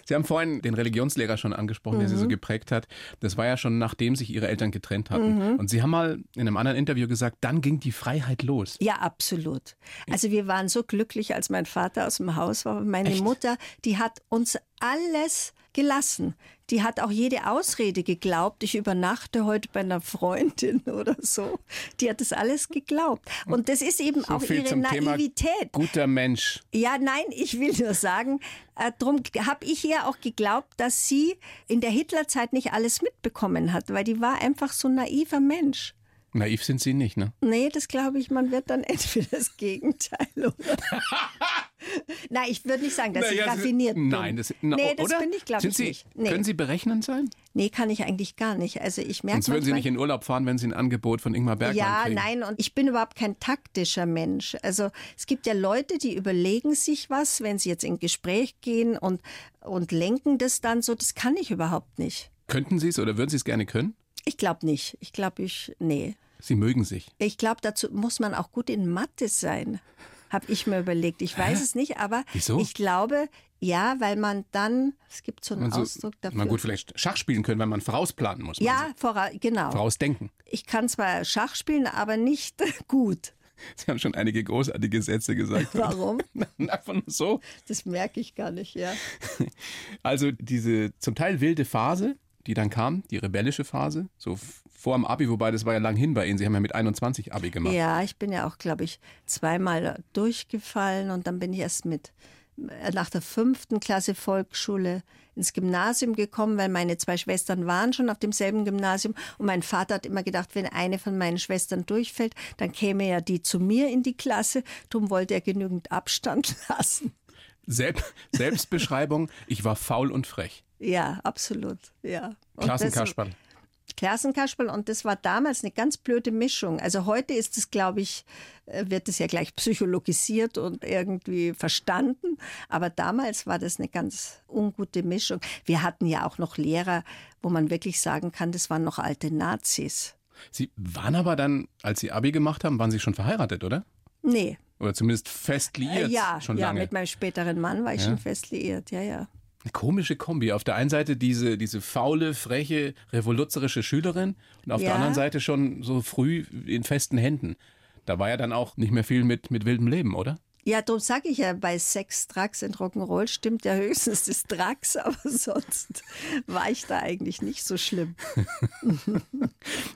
Sie haben vorhin den Religionslehrer schon angesprochen, der Sie Mhm. so geprägt hat. Das war ja schon nachdem sich Ihre Eltern getrennt hatten. Mhm. Und Sie haben mal in einem anderen Interview gesagt, dann ging die Freiheit los. Ja, absolut. Also wir waren so glücklich, als mein Vater aus dem Haus war. Meine Echt? Mutter, die hat uns alles gelassen. Die hat auch jede Ausrede geglaubt. Ich übernachte heute bei einer Freundin oder so. Die hat das alles geglaubt. Und das ist eben So auch viel ihre zum Thema Naivität. Guter Mensch. Ja, nein, ich will nur sagen, äh, darum habe ich ihr auch geglaubt, dass sie in der Hitlerzeit nicht alles mitbekommen hat, weil die war einfach so ein naiver Mensch. Naiv sind Sie nicht, ne? Nee, das glaube ich, man wird dann entweder das Gegenteil oder. Nein, ich würde nicht sagen, dass ich Naja, Sie- raffiniert bin. Nein, das, na, nee, das oder? bin ich, glaube ich, Sie, nicht. Nee. Können Sie berechnend sein? nee, kann ich eigentlich gar nicht. Also ich merke Sonst würden Sie nicht in Urlaub fahren, wenn Sie ein Angebot von Ingmar Bergmann Ja, kriegen. nein, und ich bin überhaupt kein taktischer Mensch. Also es gibt ja Leute, die überlegen sich was, wenn sie jetzt in Gespräch gehen und, und lenken das dann so. Das kann ich überhaupt nicht. Könnten Sie es oder würden Sie es gerne können? Ich glaube nicht. Ich glaube, ich, nee. Sie mögen sich. Ich glaube, dazu muss man auch gut in Mathe sein. Habe ich mir überlegt. Ich weiß es nicht, aber Wieso? ich glaube, ja, weil man dann, es gibt so einen so, Ausdruck dafür. man gut vielleicht Schach spielen können, wenn man vorausplanen muss. ja, vora, genau. Vorausdenken. Ich kann zwar Schach spielen, aber nicht gut. Sie haben schon einige großartige Sätze gesagt. Warum? Einfach nur so. Das merke ich gar nicht, ja. Also diese zum Teil wilde Phase, die dann kam, die rebellische Phase, so vor dem Abi, wobei das war ja lang hin bei Ihnen. Sie haben ja mit 21 Abi gemacht. Ja, ich bin ja auch, glaube ich, zweimal durchgefallen und dann bin ich erst mit äh, nach der fünften Klasse Volksschule ins Gymnasium gekommen, weil meine zwei Schwestern waren schon auf demselben Gymnasium und mein Vater hat immer gedacht, wenn eine von meinen Schwestern durchfällt, dann käme ja die zu mir in die Klasse. Darum wollte er genügend Abstand lassen. Selb Selbstbeschreibung, ich war faul und frech. Ja, absolut. Ja. Klassenkasperl. Klassenkasperl und das war damals eine ganz blöde Mischung. Also heute ist es, glaube ich, äh, wird es ja gleich psychologisiert und irgendwie verstanden. Aber damals war das eine ganz ungute Mischung. Wir hatten ja auch noch Lehrer, wo man wirklich sagen kann, das waren noch alte Nazis. Sie waren aber dann, als Sie Abi gemacht haben, waren Sie schon verheiratet, oder? Nee. Oder zumindest fest liiert? Äh, ja, schon ja, lange. mit meinem späteren Mann war ich Ja. schon fest liiert, ja, ja. Eine komische Kombi. Auf der einen Seite diese, diese faule, freche, revoluzerische Schülerin und auf der Ja. anderen Seite schon so früh in festen Händen. Da war ja dann auch nicht mehr viel mit, mit wildem Leben, oder? Ja, darum sage ich ja, bei Sex, Drugs und Rock'n'Roll stimmt ja höchstens das Drugs, aber sonst war ich da eigentlich nicht so schlimm.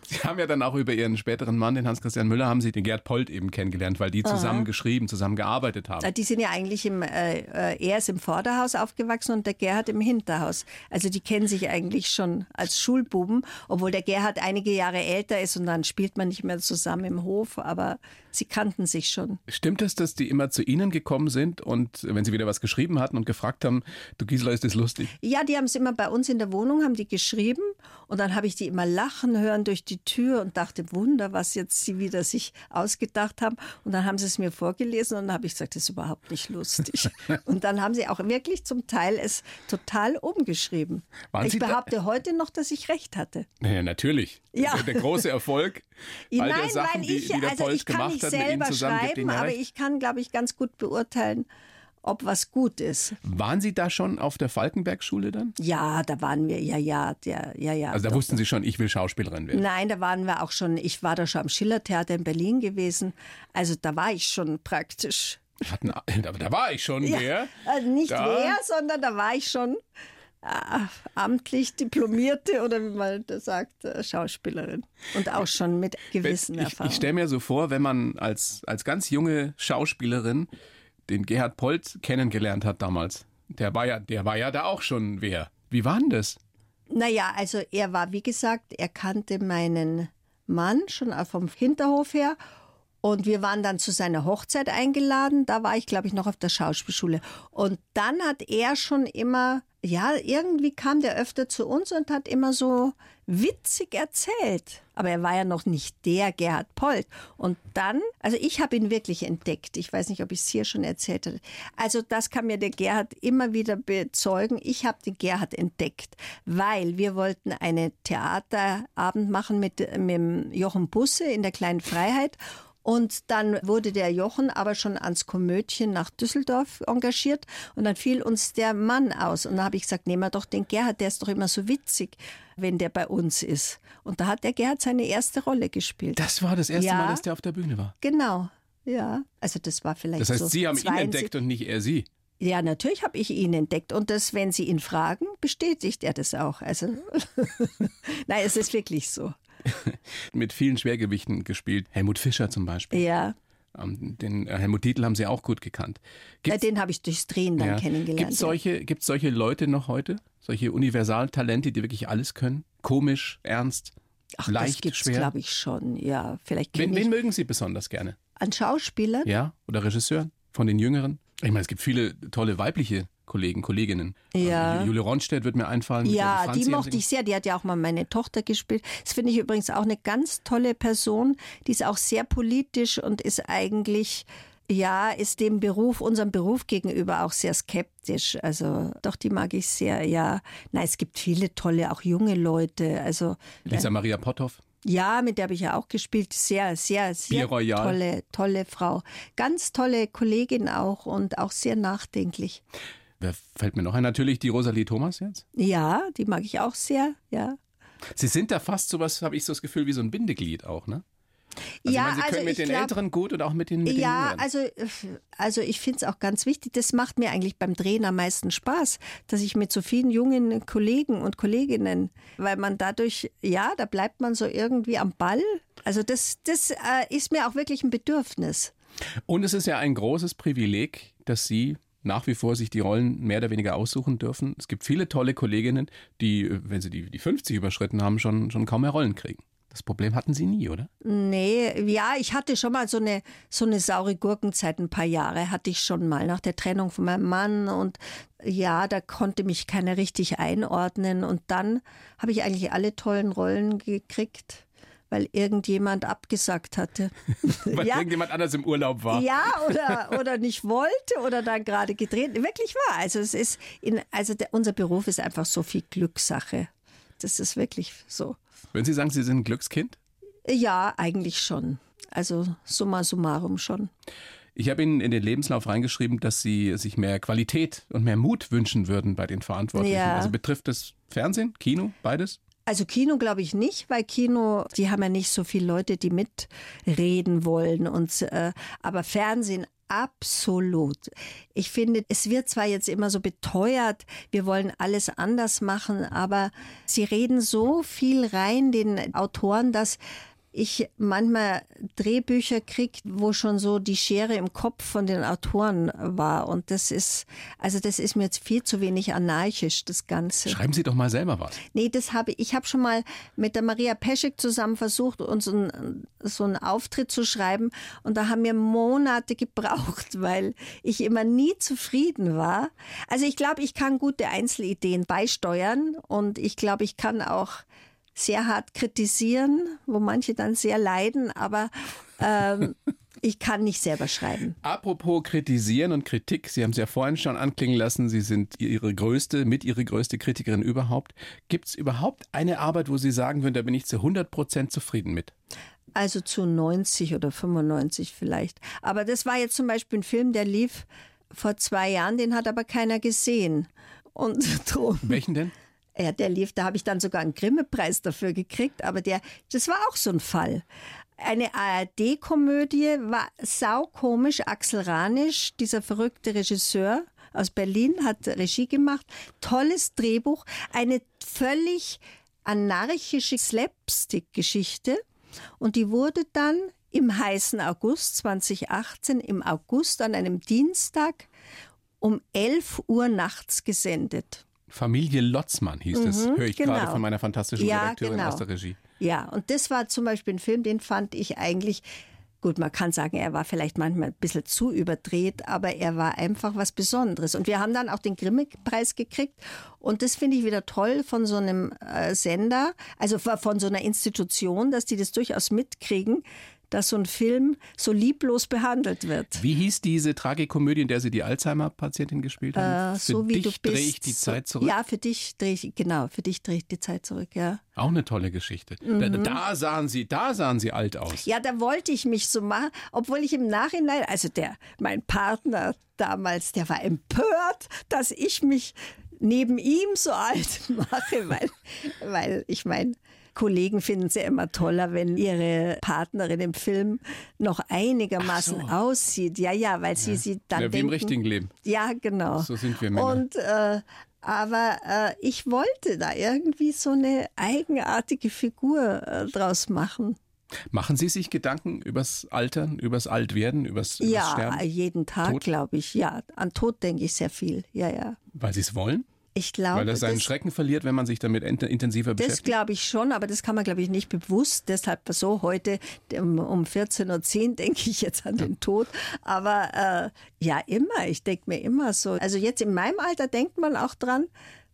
Sie haben ja dann auch über Ihren späteren Mann, den Hans-Christian Müller, haben Sie den Gerd Polt eben kennengelernt, weil die zusammen geschrieben, zusammen gearbeitet haben. Die sind ja eigentlich im, äh, äh, er ist im Vorderhaus aufgewachsen und der Gerhard im Hinterhaus. Also die kennen sich eigentlich schon als Schulbuben, obwohl der Gerhard einige Jahre älter ist und dann spielt man nicht mehr zusammen im Hof, aber sie kannten sich schon. Stimmt es, dass die immer zu Ihnen gekommen sind und wenn Sie wieder was geschrieben hatten und gefragt haben, du Gisela, ist das lustig? Ja, die haben es immer bei uns in der Wohnung, haben die geschrieben und dann habe ich die immer lachen hören durch die Tür und dachte, Wunder, was jetzt sie wieder sich ausgedacht haben. Und dann haben sie es mir vorgelesen und dann habe ich gesagt, das ist überhaupt nicht lustig. und dann haben sie auch wirklich zum Teil es total umgeschrieben. Waren ich Sie behaupte heute noch, dass ich recht hatte. Naja, natürlich. Ja. Der, der große Erfolg. All der Nein, Sachen, weil ich, die, die der also ich kann gemacht nicht selber zusammen, schreiben, ja aber ich kann, glaube ich, ganz gut beurteilen, ob was gut ist. Waren Sie da schon auf der Falkenberg-Schule dann? Ja, da waren wir, ja, ja, der, ja, ja. Also da doch. wussten Sie schon, ich will Schauspielerin werden. Nein, da waren wir auch schon, ich war da schon am Schillertheater in Berlin gewesen. Also da war ich schon praktisch. Hatten, aber da war ich schon, wer? Äh, nicht Da? wer, sondern da war ich schon äh, amtlich Diplomierte oder wie man das sagt, äh, Schauspielerin. Und auch schon mit gewissen ich ich Erfahrungen. stelle mir so vor, wenn man als, als ganz junge Schauspielerin den Gerhard Polt kennengelernt hat damals. Der war ja, der war ja da auch schon wer. Wie war denn das? Naja, also er war, wie gesagt, er kannte meinen Mann schon vom Hinterhof her. Und wir waren dann zu seiner Hochzeit eingeladen. Da war ich, glaube ich, noch auf der Schauspielschule. Und dann hat er schon immer, ja, irgendwie kam der öfter zu uns und hat immer so witzig erzählt. Aber er war ja noch nicht der Gerhard Polt. Und dann, also ich habe ihn wirklich entdeckt. Ich weiß nicht, ob ich es hier schon erzählt hatte. Also das kann mir der Gerhard immer wieder bezeugen. Ich habe den Gerhard entdeckt, weil wir wollten einen Theaterabend machen mit, mit Jochen Busse in der Kleinen Freiheit. Und dann wurde der Jochen aber schon ans Komödchen nach Düsseldorf engagiert und dann fiel uns der Mann aus. Und da habe ich gesagt, nehmen wir doch den Gerhard, der ist doch immer so witzig, wenn der bei uns ist. Und da hat der Gerhard seine erste Rolle gespielt. Das war das erste Ja. Mal, dass der auf der Bühne war. genau, ja. Also das war vielleicht Das heißt, so Sie haben ihn 72 entdeckt und nicht er Sie. Ja, natürlich habe ich ihn entdeckt. Und das, wenn Sie ihn fragen, bestätigt er das auch. Also, nein, es ist wirklich so. Mit vielen Schwergewichten gespielt. Helmut Fischer zum Beispiel. Ja, Ähm, Den äh, Helmut Dietl haben Sie auch gut gekannt. ja Gibt's- den habe ich durchs Drehen dann kennengelernt. Gibt es solche, gibt's solche Leute noch heute? Solche Universaltalente, die wirklich alles können? Komisch, ernst, Ach, leicht, das gibt's, schwer? glaube ich, schon. Ja, vielleicht Wen, wen mögen Sie besonders gerne? an Schauspielern. Ja? Oder Regisseuren? Von den Jüngeren? Ich meine, es gibt viele tolle weibliche Kollegen, Kolleginnen. Ja. Also Jule Ronstedt wird mir einfallen. Ja, die Franzi haben mochte ich sehr. Die hat ja auch mal meine Tochter gespielt. Das finde ich übrigens auch eine ganz tolle Person. Die ist auch sehr politisch und ist eigentlich, ja, ist dem Beruf, unserem Beruf gegenüber auch sehr skeptisch. Also doch, die mag ich sehr, ja. Nein, es gibt viele tolle, auch junge Leute. Also Lisa Maria Potthoff. ja, mit der habe ich ja auch gespielt. Sehr, sehr, sehr tolle, tolle Frau. Ganz tolle Kollegin auch und auch sehr nachdenklich. Wer fällt mir noch ein? Natürlich die Rosalie Thomas jetzt. Ja, die mag ich auch sehr, ja. Sie sind da fast sowas, habe ich so das Gefühl, wie so ein Bindeglied auch, ne? Also ja, ich meine, Sie können also mit den glaub- Älteren gut und auch mit den, mit den Ja, Jüngeren. also, also ich finde es auch ganz wichtig, das macht mir eigentlich beim Drehen am meisten Spaß, dass ich mit so vielen jungen Kollegen und Kolleginnen, weil man dadurch, ja, da bleibt man so irgendwie am Ball. Also das, das äh, ist mir auch wirklich ein Bedürfnis. Und es ist ja ein großes Privileg, dass Sie nach wie vor sich die Rollen mehr oder weniger aussuchen dürfen. Es gibt viele tolle Kolleginnen, die, äh, wenn sie die, die 50 überschritten haben, schon, schon kaum mehr Rollen kriegen. Das Problem hatten Sie nie, oder? Nee, ja, ich hatte schon mal so eine, so eine saure Gurkenzeit, ein paar Jahre hatte ich schon mal nach der Trennung von meinem Mann und ja, da konnte mich keiner richtig einordnen und dann habe ich eigentlich alle tollen Rollen gekriegt weil irgendjemand abgesagt hatte. weil ja. irgendjemand anders im Urlaub war. Ja, oder, oder nicht wollte oder dann gerade gedreht. Wirklich wahr. Also es ist in, also der, unser Beruf ist einfach so viel Glückssache. Das ist wirklich so. Würden Sie sagen, Sie sind ein Glückskind? Ja, eigentlich schon. Also summa summarum schon. Ich habe Ihnen in den Lebenslauf reingeschrieben, dass Sie sich mehr Qualität und mehr Mut wünschen würden bei den Verantwortlichen. Ja. Also betrifft das Fernsehen, Kino, beides? Also Kino glaube ich nicht, weil Kino, die haben ja nicht so viele Leute, die mitreden wollen. Und, äh, aber Fernsehen Absolut. Ich finde, es wird zwar jetzt immer so beteuert, wir wollen alles anders machen, aber sie reden so viel rein, den Autoren, dass ich manchmal Drehbücher kriege, wo schon so die Schere im Kopf von den Autoren war. Und das ist, also das ist mir jetzt viel zu wenig anarchisch, das Ganze. Schreiben Sie doch mal selber was. Nee, das habe ich. Ich habe schon mal mit der Maria Peschek zusammen versucht, uns ein, so einen Auftritt zu schreiben. Und da haben wir Monate gebraucht, weil ich immer nie zufrieden war. Also ich glaube, ich kann gute Einzelideen beisteuern und ich glaube, ich kann auch sehr hart kritisieren, wo manche dann sehr leiden, aber ähm, ich kann nicht selber schreiben. Apropos kritisieren und Kritik, Sie haben es ja vorhin schon anklingen lassen, Sie sind Ihre größte, mit Ihre größte Kritikerin überhaupt. Gibt es überhaupt eine Arbeit, wo Sie sagen würden, da bin ich zu 100 Prozent zufrieden mit? Also zu 90 oder 95 vielleicht. Aber das war jetzt zum Beispiel ein Film, der lief vor zwei Jahren, den hat aber keiner gesehen. Und drum. Welchen denn? Ja, der lief, da habe ich dann sogar einen Grimme-Preis dafür gekriegt, aber der, das war auch so ein Fall. Eine ARD-Komödie war saukomisch. Axel Ranisch, dieser verrückte Regisseur aus Berlin, hat Regie gemacht. Tolles Drehbuch. Eine völlig anarchische Slapstick-Geschichte. Und die wurde dann im heißen August 2018, im August an einem Dienstag um 11 Uhr nachts gesendet. Familie Lotzmann hieß es, mhm, höre ich genau. gerade von meiner fantastischen ja, Redakteurin genau. aus der Regie. Ja, und das war zum Beispiel ein Film, den fand ich eigentlich Gut, man kann sagen, er war vielleicht manchmal ein bisschen zu überdreht, aber er war einfach was Besonderes. Und wir haben dann auch den Grimme-Preis gekriegt. Und das finde ich wieder toll von so einem äh, Sender, also von so einer Institution, dass die das durchaus mitkriegen, dass so ein Film so lieblos behandelt wird. Wie hieß diese Tragikomödie, in der Sie die Alzheimer-Patientin gespielt haben? Äh, so für wie dich du drehe ich die Zeit zurück. Ja, für dich drehe ich, genau, für dich drehe ich die Zeit zurück, ja. Auch eine tolle Geschichte. Mhm. Da, da, sahen Sie, da sahen Sie alt aus. Ja, da wollte ich mich so machen, obwohl ich im Nachhinein, also der, mein Partner damals, der war empört, dass ich mich neben ihm so alt mache, weil, weil ich meine, Kollegen finden es ja immer toller, wenn ihre Partnerin im Film noch einigermaßen so. aussieht. Ja, ja, weil sie ja. sie dann. Ja, wie denken, im richtigen Leben. Ja, genau. So sind wir Männer. Und äh, aber äh, ich wollte da irgendwie so eine eigenartige Figur äh, draus machen. Machen Sie sich Gedanken übers Altern, übers Altwerden, übers, übers ja, Sterben? Ja, jeden Tag, glaube ich. Ja, an Tod denke ich sehr viel. Ja, ja. Weil Sie es wollen? Ich glaube, Weil er seinen das, Schrecken verliert, wenn man sich damit intensiver beschäftigt? Das glaube ich schon, aber das kann man, glaube ich, nicht bewusst. Deshalb so heute um 14.10 Uhr denke ich jetzt an ja. den Tod. Aber äh, ja, immer. Ich denke mir immer so. Also jetzt in meinem Alter denkt man auch dran,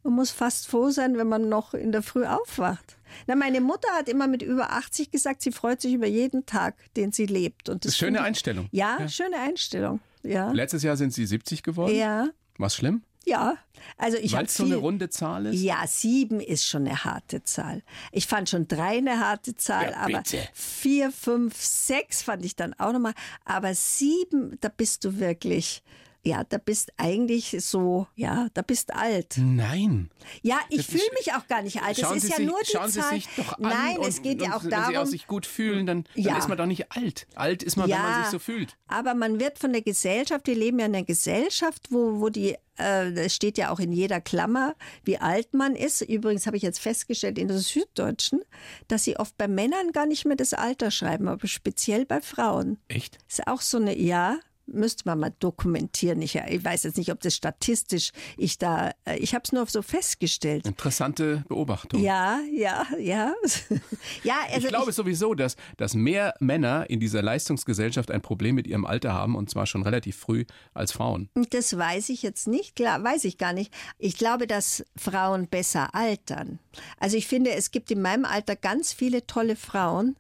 man muss fast froh sein, wenn man noch in der Früh aufwacht. Na, meine Mutter hat immer mit über 80 gesagt, sie freut sich über jeden Tag, den sie lebt. Und das, das schöne Einstellung. Ja, ja, schöne Einstellung. Ja. Letztes Jahr sind Sie 70 geworden. Ja. Was schlimm? Ja, also ich Weil es so eine runde Zahl ist? Ja, sieben ist schon eine harte Zahl. Ich fand schon drei eine harte Zahl, ja, aber vier, fünf, sechs fand ich dann auch nochmal. Aber sieben, da bist du wirklich ja, da bist eigentlich so, ja, da bist alt. Nein. Ja, ich fühle mich auch gar nicht alt. Schauen es ist Sie ja sich, nur die schauen Zahl. Sie sich doch an Nein, und, es geht ja auch wenn darum. Wenn Sie sich gut fühlen, dann, dann ja. ist man doch nicht alt. Alt ist man, ja, wenn man sich so fühlt. Aber man wird von der Gesellschaft, wir leben ja in einer Gesellschaft, wo, wo die äh, es steht ja auch in jeder Klammer, wie alt man ist. Übrigens habe ich jetzt festgestellt in der Süddeutschen, dass sie oft bei Männern gar nicht mehr das Alter schreiben, aber speziell bei Frauen. Echt? Ist auch so eine, ja, müsste man mal dokumentieren. Ich, ich, weiß jetzt nicht, ob das statistisch ich da, äh, ich habe es nur so festgestellt. Interessante Beobachtung. Ja, ja, ja. ja also ich glaube ich, sowieso, dass, dass mehr Männer in dieser Leistungsgesellschaft ein Problem mit ihrem Alter haben und zwar schon relativ früh als Frauen. Das weiß ich jetzt nicht, klar, weiß ich gar nicht. Ich glaube, dass Frauen besser altern. Also ich finde, es gibt in meinem Alter ganz viele tolle Frauen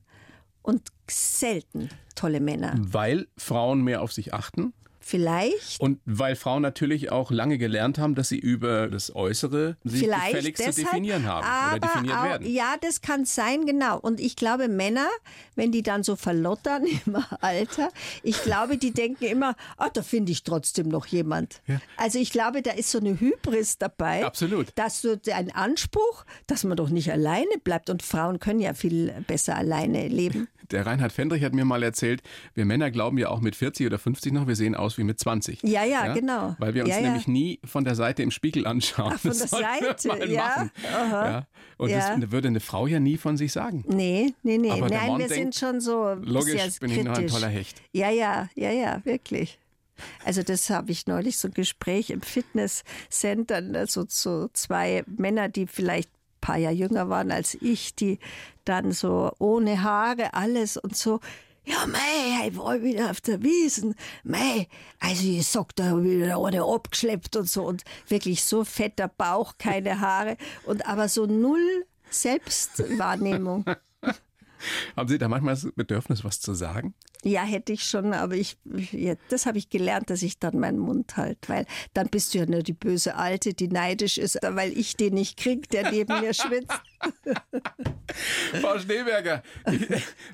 und selten tolle Männer. Weil Frauen mehr auf sich achten? Vielleicht. Und weil Frauen natürlich auch lange gelernt haben, dass sie über das Äußere sich Vielleicht gefälligst deshalb, zu definieren haben oder definiert auch, werden. Ja, das kann sein, genau. Und ich glaube, Männer, wenn die dann so verlottern im Alter, ich glaube, die denken immer, oh, da finde ich trotzdem noch jemand. Ja. Also ich glaube, da ist so eine Hybris dabei. Absolut. Dass du ein Anspruch, dass man doch nicht alleine bleibt. Und Frauen können ja viel besser alleine leben. Der Reinhard Fendrich hat mir mal erzählt, wir Männer glauben ja auch mit 40 oder 50 noch, wir sehen aus wie mit 20. Ja, ja, ja? genau. Weil wir uns ja, nämlich nie von der Seite im Spiegel anschauen. Ach, von das der Seite, ja. ja. Und das würde eine Frau ja nie von sich sagen. Nee, nee, nee. Aber Nein, wir denkt, sind schon so Logisch bin kritisch. ich noch ein toller Hecht. Ja, ja, ja, ja, wirklich. Also das habe ich neulich so ein Gespräch im Fitnesscenter, also so zwei Männer, die vielleicht paar Jahre jünger waren als ich, die dann so ohne Haare alles und so. Ja, mei, ich war wieder auf der Wiesen. Mei, also ich sag da wieder ohne abgeschleppt und so und wirklich so fetter Bauch, keine Haare und aber so null Selbstwahrnehmung. Haben Sie da manchmal das Bedürfnis, was zu sagen? Ja, hätte ich schon, aber ich, ja, das habe ich gelernt, dass ich dann meinen Mund halt, weil dann bist du ja nur die böse Alte, die neidisch ist, weil ich den nicht krieg, der neben mir schwitzt. Frau Schneeberger,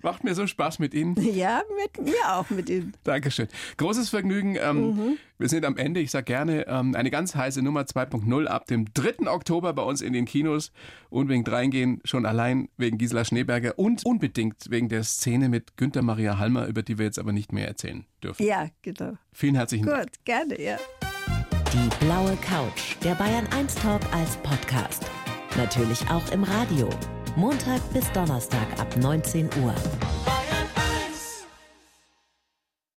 macht mir so Spaß mit Ihnen. Ja, mit mir auch mit Ihnen. Dankeschön. Großes Vergnügen. Ähm, mhm. Wir sind am Ende. Ich sage gerne ähm, eine ganz heiße Nummer 2.0 ab dem 3. Oktober bei uns in den Kinos. Unbedingt reingehen, schon allein wegen Gisela Schneeberger und unbedingt wegen der Szene mit Günther Maria Halmer, über die wir jetzt aber nicht mehr erzählen dürfen. Ja, genau. Vielen herzlichen Gut, Dank. Gut, gerne, ja. Die blaue Couch, der Bayern 1 Talk als Podcast. Natürlich auch im Radio. Montag bis Donnerstag ab 19 Uhr.